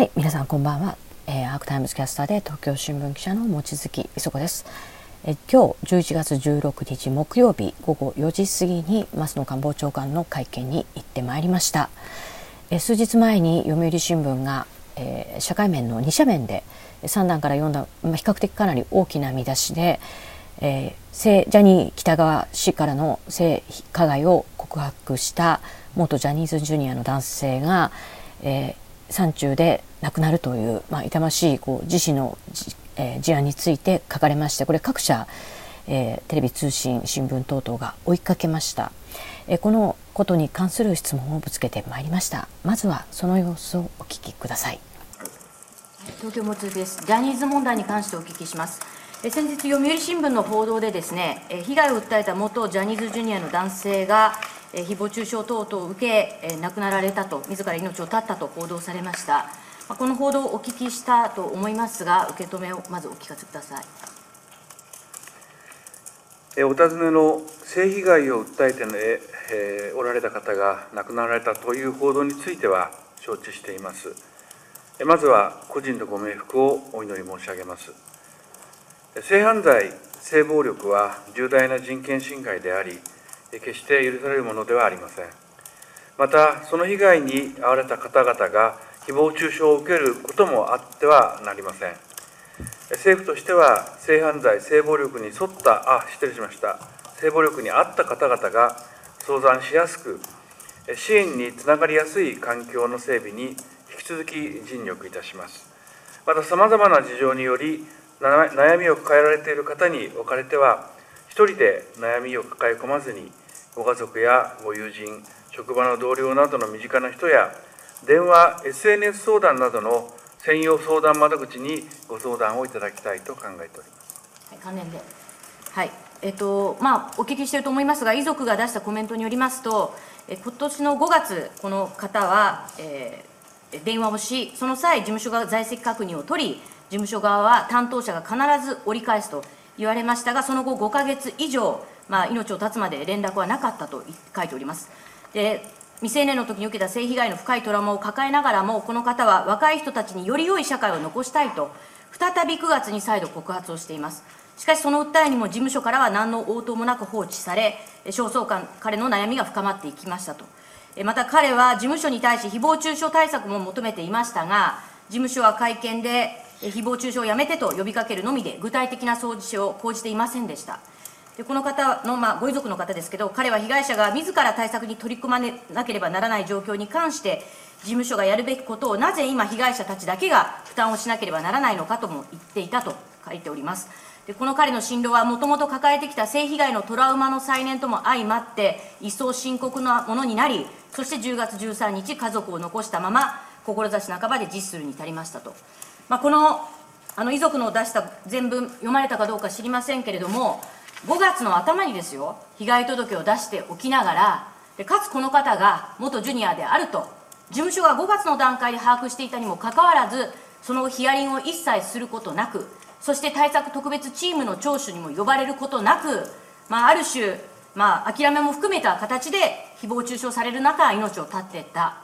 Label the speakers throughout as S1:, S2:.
S1: はい皆さんこんばんは、えー、アークタイムズキャスターで東京新聞記者の望月磯子です。え今日11月16日木曜日午後4時過ぎに松野官房長官の会見に行ってまいりました。え数日前に読売新聞が、えー、社会面の2社面で3段から4段、まあ、比較的かなり大きな見出しで、えー、性ジャニー喜多川氏からの性加害を告白した元ジャニーズジュニアの男性が、えー、山中で亡くなるという、まあ、痛ましいこう自死の、えー、事案について書かれましてこれ各社、えー、テレビ通信新聞等々が追いかけました、えー、このことに関する質問をぶつけてまいりました。まずはその様子をお聞きください。
S2: 東京もつです。ジャニーズ問題に関してお聞きします。先日読売新聞の報道でですね被害を訴えた元ジャニーズジュニアの男性がえ誹謗中傷等々を受け、え亡くなられたと、自ら命を絶ったと報道されました。まこの報道をお聞きしたと思いますが、受け止めをまずお聞かせください。
S3: お尋ねの性被害を訴えて、ねえー、おられた方が亡くなられたという報道については承知しています。まずは個人のご冥福をお祈り申し上げます。性犯罪、性暴力は重大な人権侵害であり、決して許されるものではありません。また、その被害に遭われた方々が誹謗中傷を受けることもあってはなりません。政府としては、性犯罪、性暴力に沿った、あ、失礼しました、性暴力に遭った方々が相談しやすく、支援につながりやすい環境の整備に引き続き尽力いたします。また、さまざまな事情により、悩みを抱えられている方におかれては、一人で悩みを抱え込まずに、ご家族やご友人、職場の同僚などの身近な人や、電話、SNS 相談などの専用相談窓口にご相談をいただきたいと考えております。
S2: はい、関連で。はい。えっとまあ、お聞きしていると思いますが、遺族が出したコメントによりますと、え今年の5月、この方は、えー、電話をし、その際、事務所が在籍確認を取り、事務所側は担当者が必ず折り返すと言われましたが、その後5か月以上、まあ、命を絶つまで連絡はなかったと書いております。で未成年の時に受けた性被害の深いトラウマを抱えながらも、この方は若い人たちにより良い社会を残したいと、再び9月に再度告発をしています。しかし、その訴えにも事務所からは何の応答もなく放置され、焦燥感、彼の悩みが深まっていきましたと。また彼は事務所に対し誹謗中傷対策も求めていましたが、事務所は会見で誹謗中傷をやめてと呼びかけるのみで、具体的な掃除を講じていませんでした。でこの方の、まあ、ご遺族の方ですけど、彼は被害者が自ら対策に取り組まなければならない状況に関して、事務所がやるべきことをなぜ今、被害者たちだけが負担をしなければならないのかとも言っていたと書いております。でこの彼の診療はもともと抱えてきた性被害のトラウマの再燃とも相まって、一層深刻なものになり、そして10月13日、家族を残したまま、志半ばで実するに至りましたと。まあ、このあの遺族の出した全文、読まれたかどうか知りませんけれども、5月の頭にですよ、被害届を出しておきながら、でかつこの方が元ジュニアであると、事務所が5月の段階で把握していたにもかかわらず、そのヒアリングを一切することなく、そして対策特別チームの聴取にも呼ばれることなく、まあ、ある種、まあ、諦めも含めた形で誹謗中傷される中、命を絶っていった。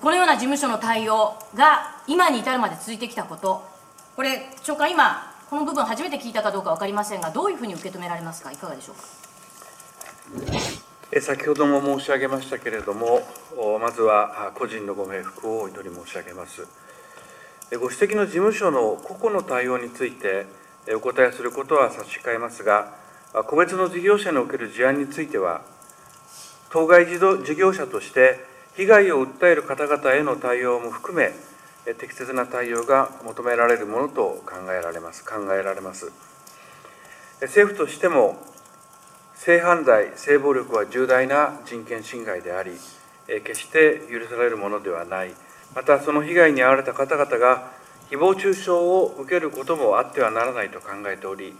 S2: このような事務所の対応が今に至るまで続いてきたこと、これ、長官、今、この部分、初めて聞いたかどうか分かりませんが、どういうふうに受け止められますか、いかがでしょうか？
S3: 先ほども申し上げましたけれども、まずは個人のご冥福をお祈り申し上げます。ご指摘の事務所の個々の対応についてお答えすることは差し控えますが、個別の事業者における事案については、当該事業者として被害を訴える方々への対応も含め、適切な対応が求められるものと考えられます。考えられます。政府としても性犯罪性暴力は重大な人権侵害であり決して許されるものではない。またその被害に遭われた方々が誹謗中傷を受けることもあってはならないと考えており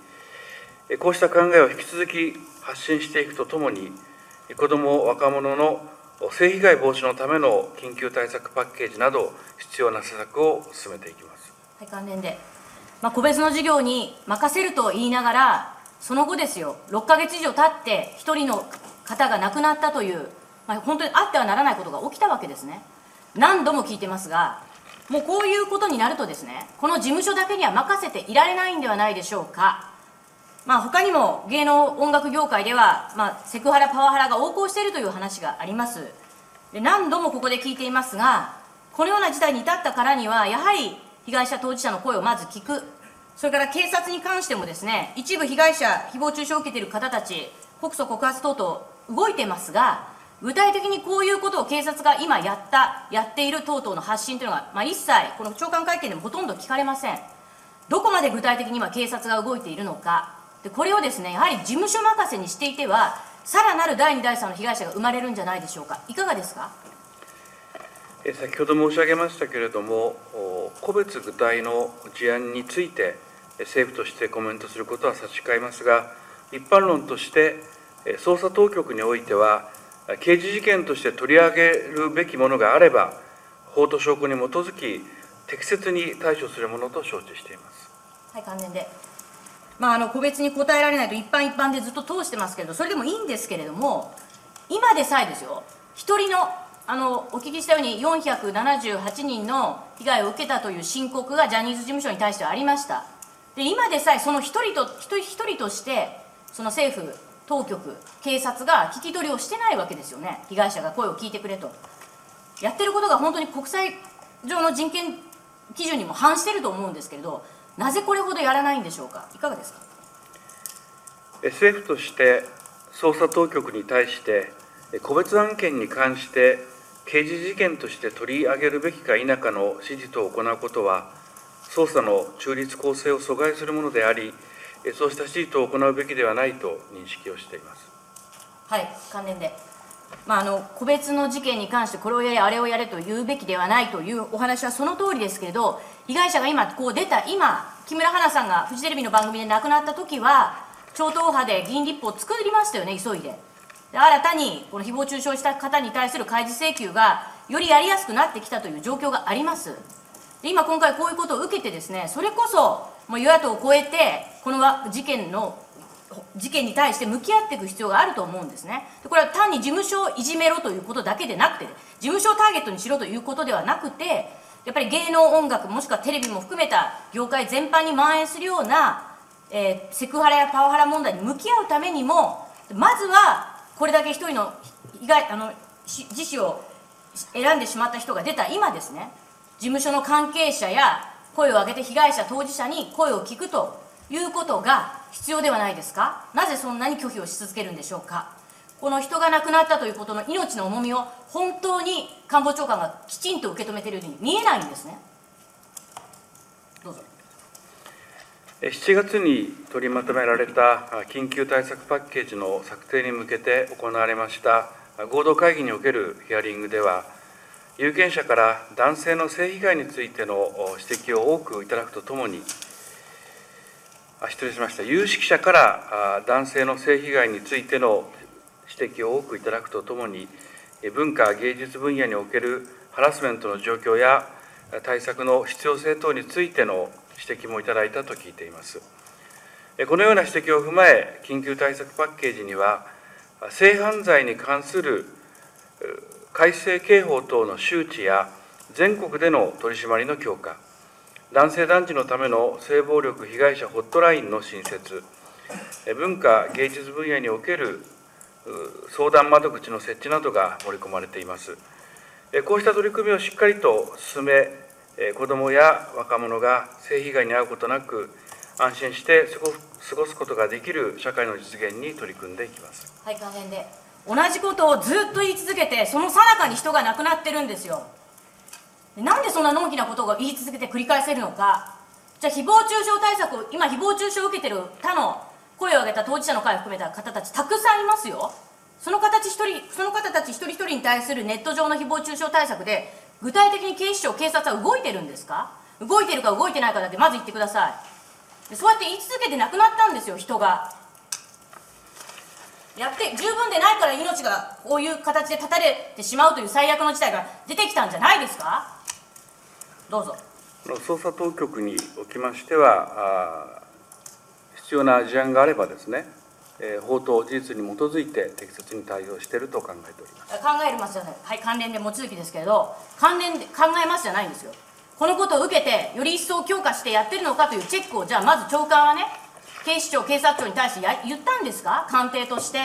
S3: こうした考えを引き続き発信していくとともに子ども若者の性被害防止のための緊急対策パッケージなど、必要な施策を進めていきます。
S2: はい、関連で、まあ、個別の事業に任せると言いながら、その後ですよ、6か月以上経って、1人の方が亡くなったという、まあ、本当にあってはならないことが起きたわけですね。何度も聞いてますが、もうこういうことになるとですねこの事務所だけには任せていられないんではないでしょうかまあ他にも芸能音楽業界では、まあ、セクハラパワハラが横行しているという話があります。で何度もここで聞いていますがこのような事態に至ったからにはやはり被害者当事者の声をまず聞く。それから警察に関してもですね一部被害者誹謗中傷を受けている方たち告訴告発等々動いてますが具体的にこういうことを警察が今やったやっている等々の発信というのが、まあ、一切この長官会見でもほとんど聞かれません。どこまで具体的に今警察が動いているのか。でこれをですねやはり事務所任せにしていてはさらなる第2第3の被害者が生まれるんじゃないでしょうかいかがですか？
S3: 先ほど申し上げましたけれども個別具体の事案について政府としてコメントすることは差し控えますが一般論として捜査当局においては刑事事件として取り上げるべきものがあれば、法と証拠に基づき、適切に対処するものと承知しています。
S2: はい、関連で。まあ、あの個別に答えられないと一般一般でずっと通してますけど、それでもいいんですけれども、今でさえですよ、一人のあのお聞きしたように478人の被害を受けたという申告がジャニーズ事務所に対してはありました。で今でさえその一人と一人一人としてその政府当局警察が聞き取りをしてないわけですよね被害者が声を聞いてくれとやってることが本当に国際上の人権基準にも反してると思うんですけれどなぜこれほどやらないんでしょうか？いかがですか？
S3: 政府として捜査当局に対して個別案件に関して刑事事件として取り上げるべきか否かの指示と行うことは捜査の中立公正を阻害するものでありそうした指示を行うべきではないと認識をしています。
S2: はい、関連で。まあ、あの個別の事件に関してこれをやれ、あれをやれと言うべきではないというお話はその通りですけれど、被害者が今、こう出た今、木村花さんがフジテレビの番組で亡くなった時は、超党派で議員立法を作りましたよね、急いで。で新たにこの誹謗中傷した方に対する開示請求がよりやりやすくなってきたという状況があります。で今、今回こういうことを受けてですね、それこそもう与野党を超えてこの事件の事件に対して向き合っていく必要があると思うんですね。でこれは単に事務所をいじめろということだけでなくて事務所をターゲットにしろということではなくてやっぱり芸能音楽もしくはテレビも含めた業界全般に蔓延するような、えー、セクハラやパワハラ問題に向き合うためにもまずはこれだけ一人の被害あの自死を選んでしまった人が出た今ですね事務所の関係者や声を上げて被害者当事者に声を聞くということが必要ではないですか？なぜそんなに拒否をし続けるんでしょうか？この人が亡くなったということの命の重みを本当に官房長官がきちんと受け止めているように見えないんですね。どうぞ。
S3: 7月に取りまとめられた緊急対策パッケージの策定に向けて行われました合同会議におけるヒアリングでは有権者から男性の性被害についての指摘を多くいただくとともに、失礼しました、有識者から男性の性被害についての指摘を多くいただくとともに、文化芸術分野におけるハラスメントの状況や対策の必要性等についての指摘もいただいたと聞いています。このような指摘を踏まえ、緊急対策パッケージには、性犯罪に関する改正刑法等の周知や全国での取り締まりの強化、男性男児のための性暴力被害者ホットラインの新設、文化芸術分野における相談窓口の設置などが盛り込まれています。こうした取り組みをしっかりと進め、子どもや若者が性被害に遭うことなく、安心して過ごすことができる社会の実現に取り組んでいきます。
S2: はい、関連で同じことをずっと言い続けてその最中に人が亡くなってるんですよなんでそんなのんきなことを言い続けて繰り返せるのか？じゃあ誹謗中傷対策を今誹謗中傷を受けてる他の声を上げた当事者の会を含めた方たちたくさんいますよ。その形一人その方たち一人一人に対するネット上の誹謗中傷対策で具体的に警視庁警察は動いてるんですか？動いてるか動いてないかだってまず言ってください。そうやって言い続けて亡くなったんですよ人が。やって十分でないから命がこういう形で絶たれてしまうという最悪の事態が出てきたんじゃないですか？どうぞ。
S3: 捜査当局におきましては必要な事案があればですね法と事実に基づいて適切に対応していると考えております。
S2: 考えますじゃないはい関連で望月ですけれど関連で考えますじゃないんですよ。このことを受けてより一層強化してやってるのかというチェックをじゃあまず長官はね警視庁警察庁に対してや言ったんですか？官邸として。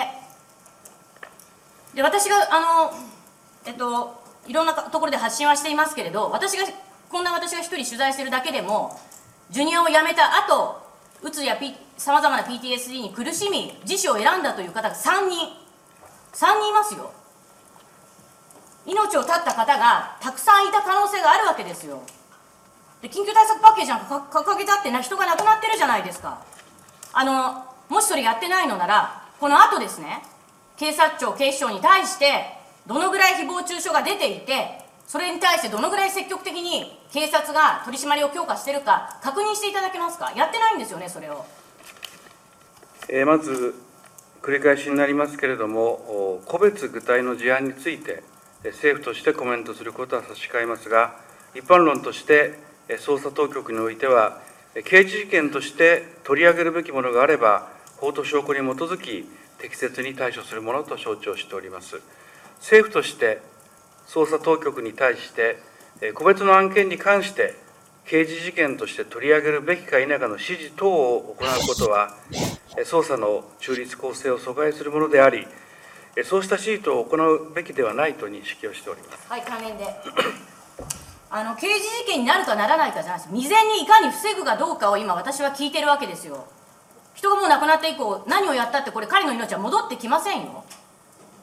S2: で私があのえっといろんなところで発信はしていますけれど私がこんな私が一人取材してるだけでもジュニアを辞めた後うつやさまざまな PTSD に苦しみ自死を選んだという方が3人。3人いますよ。命を絶った方がたくさんいた可能性があるわけですよ。で緊急対策パッケージなんか掲げたってな人が亡くなってるじゃないですか。あのもしそれやってないのならこの後ですね警察庁警視庁に対してどのぐらい誹謗中傷が出ていてそれに対してどのぐらい積極的に警察が取り締まりを強化しているか確認していただけますか？やってないんですよねそれを、
S3: えー、まず繰り返しになりますけれども個別具体の事案について政府としてコメントすることは差し控えますが一般論として捜査当局においては刑事事件として取り上げるべきものがあれば法と証拠に基づき適切に対処するものと承知をしております。政府として捜査当局に対して個別の案件に関して刑事事件として取り上げるべきか否かの指示等を行うことは捜査の中立公正を阻害するものでありそうした指示等を行うべきではないと認識をしております。
S2: はい関連で。あの刑事事件になるかならないかじゃないです。未然にいかに防ぐかどうかを今私は聞いてるわけですよ。人がもう亡くなって以降何をやったってこれ彼の命は戻ってきませんよ。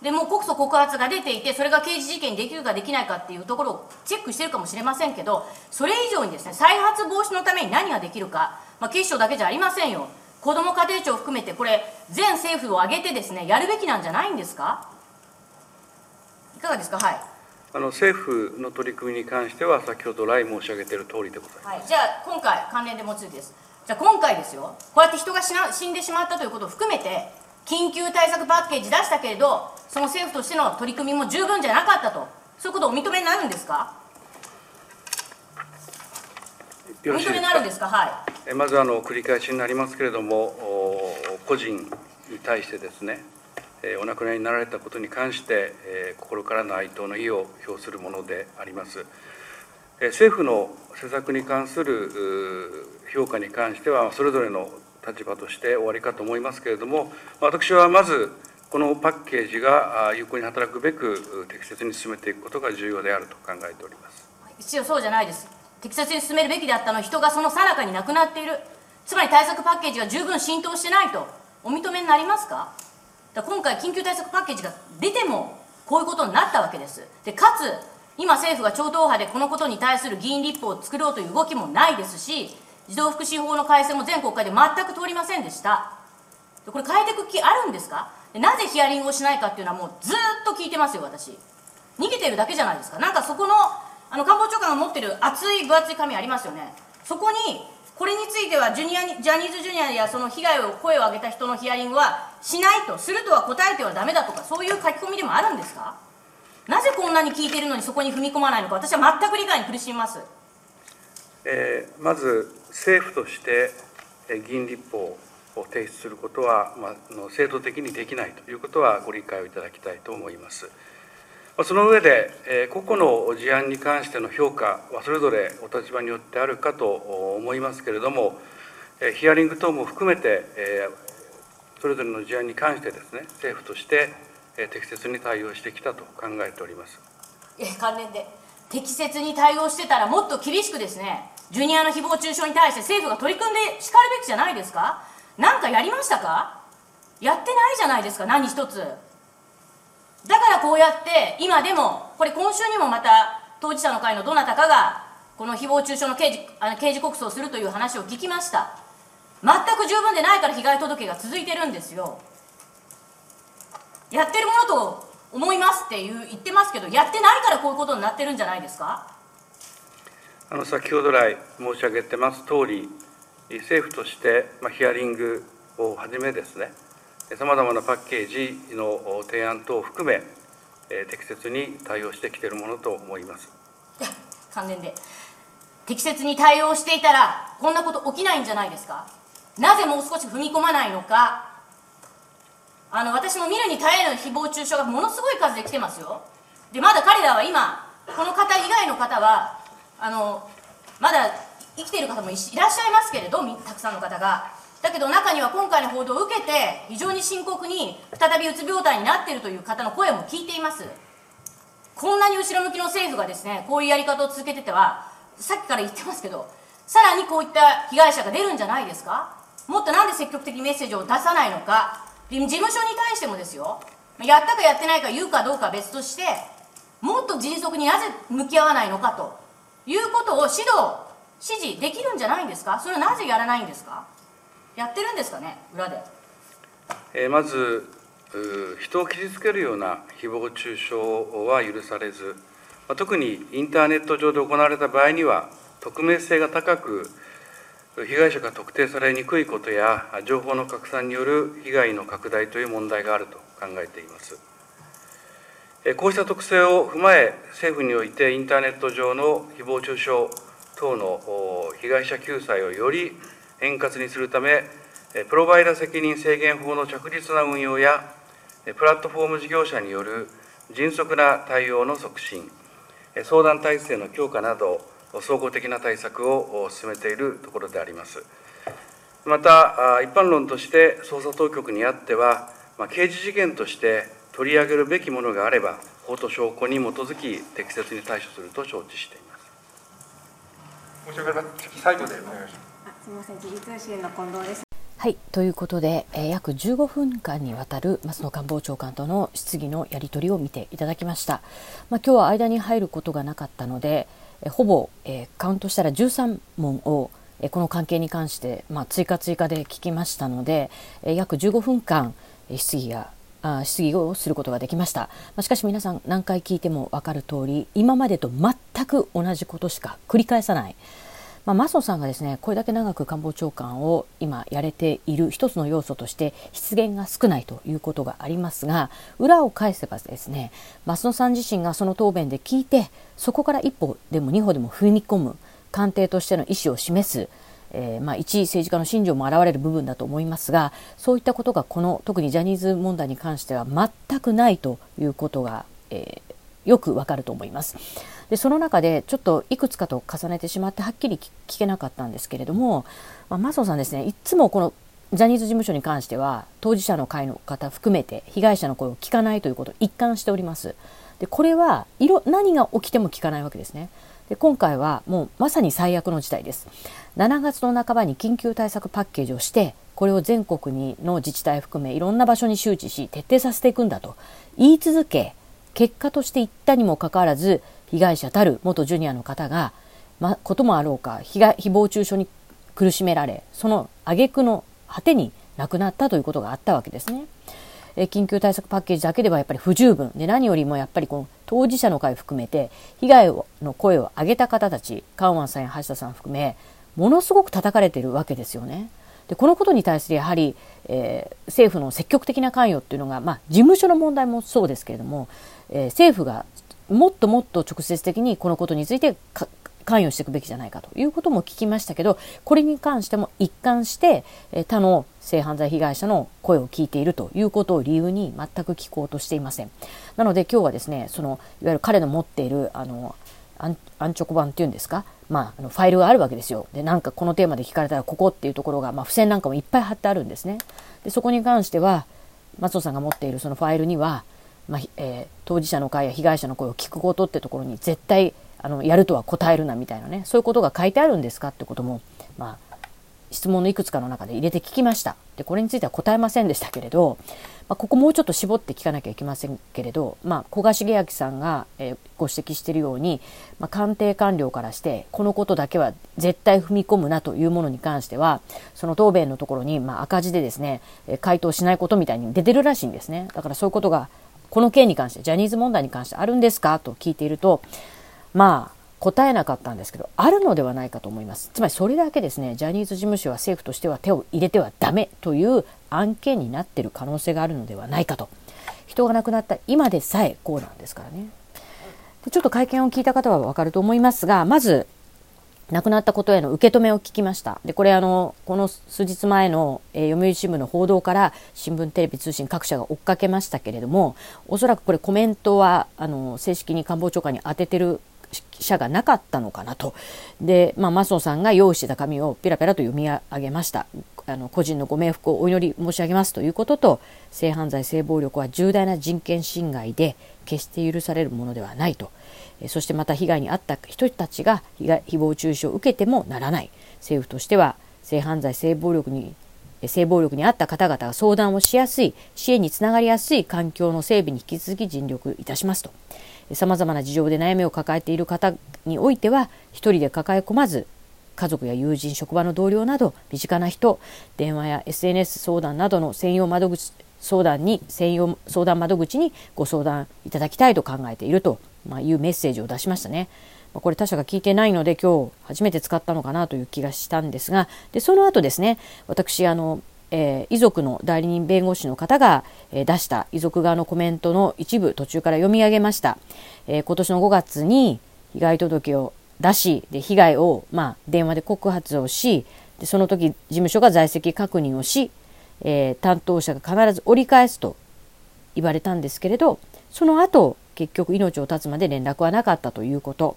S2: でもう告訴告発が出ていてそれが刑事事件にできるかできないかっていうところをチェックしてるかもしれませんけどそれ以上にですね再発防止のために何ができるか、まあ、警視庁だけじゃありませんよ。子ども家庭庁を含めてこれ全政府を挙げてですねやるべきなんじゃないんですか？いかがですか？はい。
S3: あの政府の取り組みに関しては先ほど来申し上げている通りでございます、
S2: はい、じゃあ今回関連でもついてです。じゃあ今回ですよ。こうやって人が死んでしまったということを含めて緊急対策パッケージ出したけれどその政府としての取り組みも十分じゃなかったと。そういうことをお認めになるんですか？お認めになるんですか？はい。
S3: まずあの繰り返しになりますけれども個人に対してですねお亡くなりになられたことに関して心からの哀悼の意を表するものであります。政府の施策に関する評価に関してはそれぞれの立場として終わりかと思いますけれども私はまずこのパッケージが有効に働くべく適切に進めていくことが重要であると考えております。
S2: 一応そうじゃないです。適切に進めるべきであったの人がその最中に亡くなっている。つまり対策パッケージが十分浸透してないと。お認めになりますか？だ今回緊急対策パッケージが出てもこういうことになったわけです。でかつ今政府が超党派でこのことに対する議員立法を作ろうという動きもないですし児童福祉法の改正も全国会で全く通りませんでした。これ変えていく気あるんですか？なぜヒアリングをしないかっていうのはもうずっと聞いてますよ私。逃げてるだけじゃないですか。なんかそこのあの官房長官が持ってる厚い分厚い紙ありますよね。そこにこれについてはジュニアにジャニーズジュニアやその被害を声を上げた人のヒアリングはしないとするとは答えてはダメだとかそういう書き込みでもあるんですか？なぜこんなに聞いてるのにそこに踏み込まないのか私は全く理解に苦しみます、
S3: えー、まず政府として議員立法を提出することは、まあ、制度的にできないということはご理解をいただきたいと思います。その上で、個々の事案に関しての評価はそれぞれお立場によってあるかと思いますけれども、ヒアリング等も含めて、それぞれの事案に関してですね、政府として適切に対応してきたと考えております。
S2: 関連で適切に対応してたらもっと厳しくですねジュニアの誹謗中傷に対して政府が取り組んでしかるべきじゃないですか？何かやりましたか？やってないじゃないですか何一つ。だからこうやって今でもこれ今週にもまた当事者の会のどなたかがこの誹謗中傷の刑事あの刑事告訴をするという話を聞きました。全く十分でないから被害届が続いてるんですよ。やってるものと思いますっていう言ってますけどやってないからこういうことになってるんじゃないですか？
S3: あの先ほど来申し上げてます通り政府として、ま、ヒアリングをはじめですねさまざまなパッケージの提案等を含め、適切に対応してきているものと思います。
S2: 関連で。適切に対応していたらこんなこと起きないんじゃないですか？なぜもう少し踏み込まないのか？あの私も見るに耐える誹謗中傷がものすごい数で来てますよ。でまだ彼らは今この方以外の方はあのまだ生きている方もいらっしゃいますけれどたくさんの方が。だけど中には今回の報道を受けて非常に深刻に再びうつ病態になっているという方の声も聞いています。こんなに後ろ向きの政府がですねこういうやり方を続けててはさっきから言ってますけどさらにこういった被害者が出るんじゃないですか？もっとなんで積極的にメッセージを出さないのか？事務所に対してもですよ。やったかやってないか言うかどうかは別としてもっと迅速になぜ向き合わないのかということを指導指示できるんじゃないんですか？それはなぜやらないんですか？やってるんですかね？裏で、
S3: えー、まず人を傷つけるような誹謗中傷は許されず特にインターネット上で行われた場合には匿名性が高く被害者が特定されにくいことや情報の拡散による被害の拡大という問題があると考えています。こうした特性を踏まえ政府においてインターネット上の誹謗中傷等の被害者救済をより円滑にするためプロバイダ責任制限法の着実な運用やプラットフォーム事業者による迅速な対応の促進相談体制の強化など総合的な対策を進めているところであります。また、一般論として捜査当局にあっては、刑事事件として取り上げるべきものがあれば、法と証拠に基づき、適切に対処すると承知しています。
S4: 申し訳ない最後でお願いし
S5: ます。すみません、時事通信の近藤です。
S1: はいということで、えー、約15分間にわたる松野官房長官との質疑のやり取りを見ていただきました、まあ、今日は間に入ることがなかったので、えほぼ、えー、カウントしたら13問を、えー、この関係に関して、まあ、追加追加で聞きましたので、えー、約15分間、えー、質疑やあ質疑をすることができました、ま、しかし皆さん何回聞いても分かる通り今までと全く同じことしか繰り返さない、まあ、マソさんがですねこれだけ長く官房長官を今やれている一つの要素として失言が少ないということがありますが裏を返せばですね増野さん自身がその答弁で聞いてそこから一歩でも二歩でも踏み込む官邸としての意思を示すえー、まあ、一政治家の信条も現れる部分だと思いますがそういったことがこの特にジャニーズ問題に関しては全くないということが、えー、よくわかると思います。でその中でちょっといくつかと重ねてしまってはっきり聞けなかったんですけれども、まあ、マソさんですねいつもこのジャニーズ事務所に関しては当事者の会の方含めて被害者の声を聞かないということを一貫しております。でこれは色何が起きても聞かないわけですね。で今回はもうまさに最悪の事態です。7月の半ばに緊急対策パッケージをしてこれを全国にの自治体含めいろんな場所に周知し徹底させていくんだと言い続け結果として言ったにもかかわらず被害者たる元ジュニアの方が、ま、こともあろうか被害誹謗中傷に苦しめられその挙句の果てに亡くなったということがあったわけですね。え緊急対策パッケージだけではやっぱり不十分で何よりもやっぱりこの当事者の会含めて被害の声を上げた方たちカウアンさんや橋田さん含めものすごく叩かれているわけですよね。でこのことに対するやはり、えー、政府の積極的な関与っていうのが、まあ、事務所の問題もそうですけれども、えー、政府がもっともっと直接的にこのことについて関与していくべきじゃないかということも聞きましたけどこれに関しても一貫してえ他の性犯罪被害者の声を聞いているということを理由に全く聞こうとしていません。なので今日はですねそのいわゆる彼の持っているあのアンチョコ版っていうんですか、まあ、あのファイルがあるわけですよ。でなんかこのテーマで聞かれたらここっていうところが、まあ、付箋なんかもいっぱい貼ってあるんですね。でそこに関しては松尾さんが持っているそのファイルにはまあえー、当事者の会や被害者の声を聞くことってところに絶対あのやるとは答えるなみたいなねそういうことが書いてあるんですかってことも、まあ、質問のいくつかの中で入れて聞きました。でこれについては答えませんでしたけれど、まあ、ここもうちょっと絞って聞かなきゃいけませんけれど、まあ、古賀茂明さんが、えー、ご指摘しているように、まあ、官邸官僚からしてこのことだけは絶対踏み込むなというものに関してはその答弁のところに、まあ、赤字でですね回答しないことみたいに出てるらしいんですね。だからそういうことがこの件に関して、ジャニーズ問題に関してあるんですか？と聞いていると、まあ、答えなかったんですけど、あるのではないかと思います。つまりそれだけですね、ジャニーズ事務所は政府としては手を入れてはダメという案件になっている可能性があるのではないかと。人が亡くなった今でさえこうなんですからね。でちょっと会見を聞いた方はわかると思いますが、まず、亡くなったことへの受け止めを聞きました。で、これあの、この数日前の、えー、読売新聞の報道から新聞、テレビ、通信各社が追っかけましたけれども、おそらくこれコメントは、あの、正式に官房長官に当ててる者がなかったのかなと。で、まあ、マスノさんが用意してた紙をペラペラと読み上げました。あの個人のご冥福をお祈り申し上げますということと性犯罪性暴力は重大な人権侵害で決して許されるものではないとそしてまた被害に遭った人たちが被害誹謗中傷を受けてもならない政府としては性犯罪性暴力に性暴力に遭った方々が相談をしやすい支援につながりやすい環境の整備に引き続き尽力いたしますとさまざまな事情で悩みを抱えている方においては一人で抱え込まず家族や友人職場の同僚など身近な人電話や SNS 相談などの専用窓口相談に専用相談窓口にご相談いただきたいと考えていると、ま、いうメッセージを出しましたね。これ他社が聞いてないので今日初めて使ったのかなという気がしたんですがでその後ですね私あの、えー、遺族の代理人弁護士の方が、えー、出した遺族側のコメントの一部途中から読み上げました、えー、今年の5月に被害届を出しで被害を、まあ、電話で告発をしでその時事務所が在籍確認をし、え担当者が必ず折り返すと言われたんですけれどその後結局命を絶つまで連絡はなかったということ。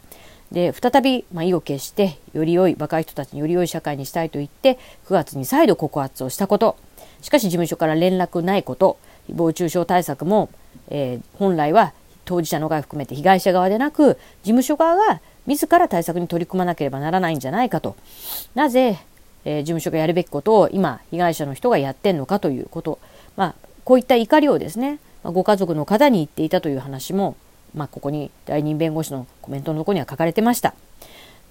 S1: で再び、まあ、意を決してより良い若い人たちにより良い社会にしたいと言って9月に再度告発をしたこと。しかし事務所から連絡ないこと。誹謗中傷対策も、えー、本来は当事者の側含めて被害者側でなく事務所側が自ら対策に取り組まなければならないんじゃないかと。なぜ、えー、事務所がやるべきことを今被害者の人がやってんのかということ、まあ、こういった怒りをですねまご家族の方に言っていたという話も、まあ、ここに代理人弁護士のコメントのところには書かれてました。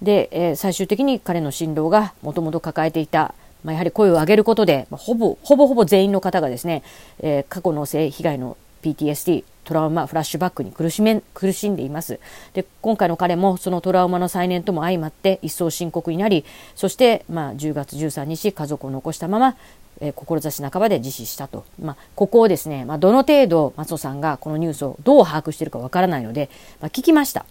S1: で、えー、最終的に彼の心労がもともと抱えていた、まあ、やはり声を上げることで、まあ、ほぼほぼほぼ全員の方がですね、えー、過去の性被害の PTSD トラウマフラッシュバックに苦しめ苦しんでいますで今回の彼もそのトラウマの再燃とも相まって一層深刻になりそして、まあ、10月13日家族を残したまま、えー、志半ばで自死したと、まあ、ここをですね、まあ、どの程度松尾さんがこのニュースをどう把握しているかわからないので、まあ、聞きました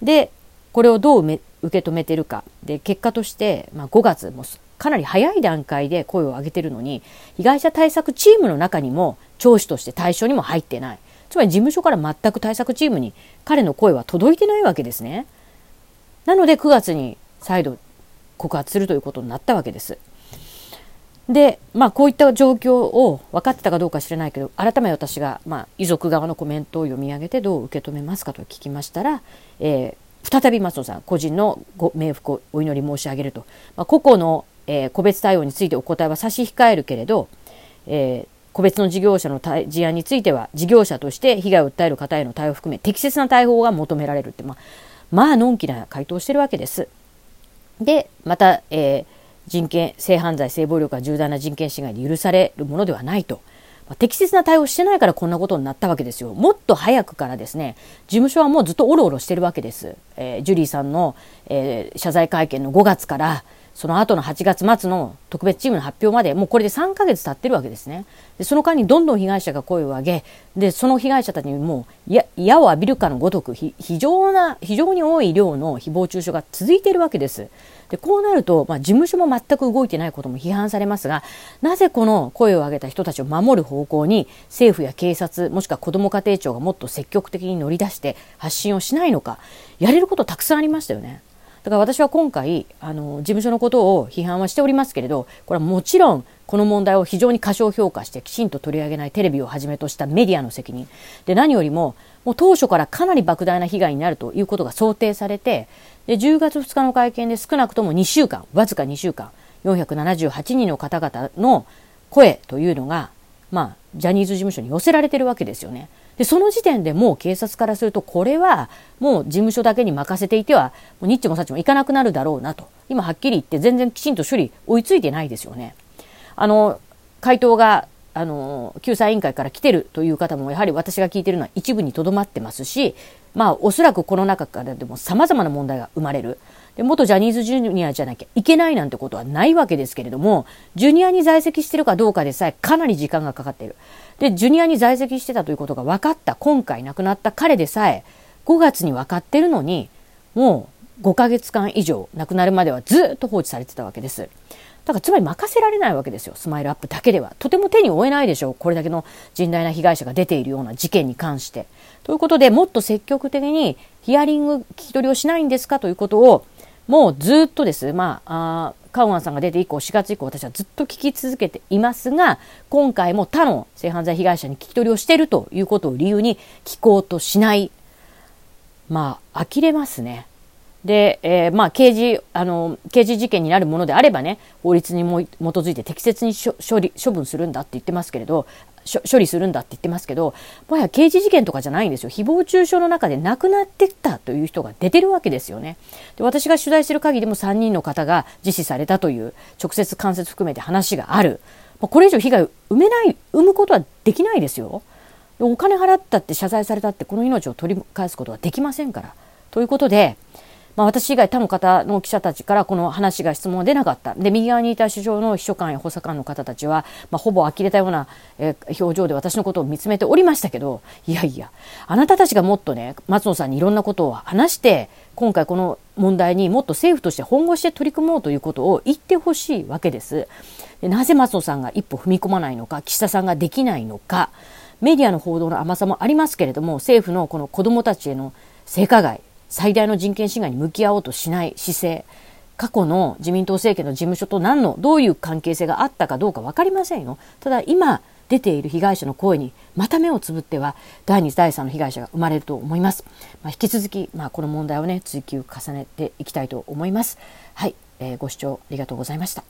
S1: でこれをどう受け止めてるかで結果として、まあ、5月もかなり早い段階で声を上げてるのに被害者対策チームの中にも聴取として対象にも入ってないつまり事務所から全く対策チームに彼の声は届いてないわけですね。なので9月に再度告発するということになったわけです。で、まあこういった状況を分かってたかどうか知らないけど、改め私が、まあ、遺族側のコメントを読み上げてどう受け止めますかと聞きましたら、えー、再び松野さん、個人のご冥福をお祈り申し上げると。まあ、個々の、えー、個別対応についてお答えは差し控えるけれど、えー、個別の事業者の事案については事業者として被害を訴える方への対応を含め適切な対応が求められるって、まあ、まあのんきな回答をしてるわけです。でまた、えー、人権性犯罪性暴力は重大な人権侵害で許されるものではないと。まあ、適切な対応してないからこんなことになったわけですよ。もっと早くからですね、事務所はもうずっとおろおろしてるわけです。えー、ジュリーさんの、えー、謝罪会見の5月から、その後の8月末の特別チームの発表までもうこれで3ヶ月経ってるわけですね。でその間にどんどん被害者が声を上げでその被害者たちにもう矢を浴びるかのごとく非常な非常に多い量の誹謗中傷が続いているわけです。でこうなると、まあ、事務所も全く動いてないことも批判されますがなぜこの声を上げた人たちを守る方向に政府や警察もしくは子ども家庭庁がもっと積極的に乗り出して発信をしないのかやれることたくさんありましたよね。だから私は今回あの事務所のことを批判はしておりますけれどこれはもちろんこの問題を非常に過小評価してきちんと取り上げないテレビをはじめとしたメディアの責任で何よりももう当初からかなり莫大な被害になるということが想定されてで10月2日の会見で少なくとも2週間わずか2週間478人の方々の声というのが、まあ、ジャニーズ事務所に寄せられてるわけですよね。でその時点でもう警察からするとこれはもう事務所だけに任せていてはもうニッチもサッチもいかなくなるだろうなと今はっきり言って全然きちんと処理追いついてないですよね。あの回答があの救済委員会から来てるという方もやはり私が聞いてるのは一部にとどまってますしまあおそらくこの中からでも様々な問題が生まれる。で元ジャニーズジュニアじゃなきゃいけないなんてことはないわけですけれども、ジュニアに在籍してるかどうかでさえかなり時間がかかっている。で、ジュニアに在籍してたということが分かった、今回亡くなった彼でさえ、5月に分かってるのに、もう5ヶ月間以上亡くなるまではずっと放置されてたわけです。だからつまり任せられないわけですよ。スマイルアップだけでは。とても手に負えないでしょう。これだけの甚大な被害者が出ているような事件に関して。ということでもっと積極的にヒアリング聞き取りをしないんですかということをもうずっとです。まああカウアンさんが出て以降4月以降私はずっと聞き続けていますが今回も他の性犯罪被害者に聞き取りをしているということを理由に聞こうとしない。まあ呆れますね。で、えー、まあ刑事あの刑事事件になるものであればね法律にも基づいて適切に処理処分するんだって言ってますけれど処理するんだって言ってますけどもはや刑事事件とかじゃないんですよ。誹謗中傷の中で亡くなってたという人が出てるわけですよね。で私が取材してる限りでも3人の方が実施されたという直接間接含めて話がある。これ以上被害を生めない生むことはできないですよ。お金払ったって謝罪されたってこの命を取り返すことはできませんから。ということでまあ、私以外他の方の記者たちからこの話が質問は出なかった。で、右側にいた首相の秘書官や補佐官の方たちは、まあ、ほぼ呆れたような、えー、表情で私のことを見つめておりましたけど、いやいや、あなたたちがもっとね、松野さんにいろんなことを話して、今回この問題にもっと政府として本腰で取り組もうということを言ってほしいわけです。でなぜ松野さんが一歩踏み込まないのか、岸田さんができないのか、メディアの報道の甘さもありますけれども、政府のこの子どもたちへの性加害、最大の人権侵害に向き合おうとしない姿勢過去の自民党政権の事務所と何のどういう関係性があったかどうか分かりませんよ。ただ今出ている被害者の声にまた目をつぶっては第2第3の被害者が生まれると思います、まあ、引き続き、まあ、この問題をね追及重ねていきたいと思います。はい、えー、ご視聴ありがとうございました。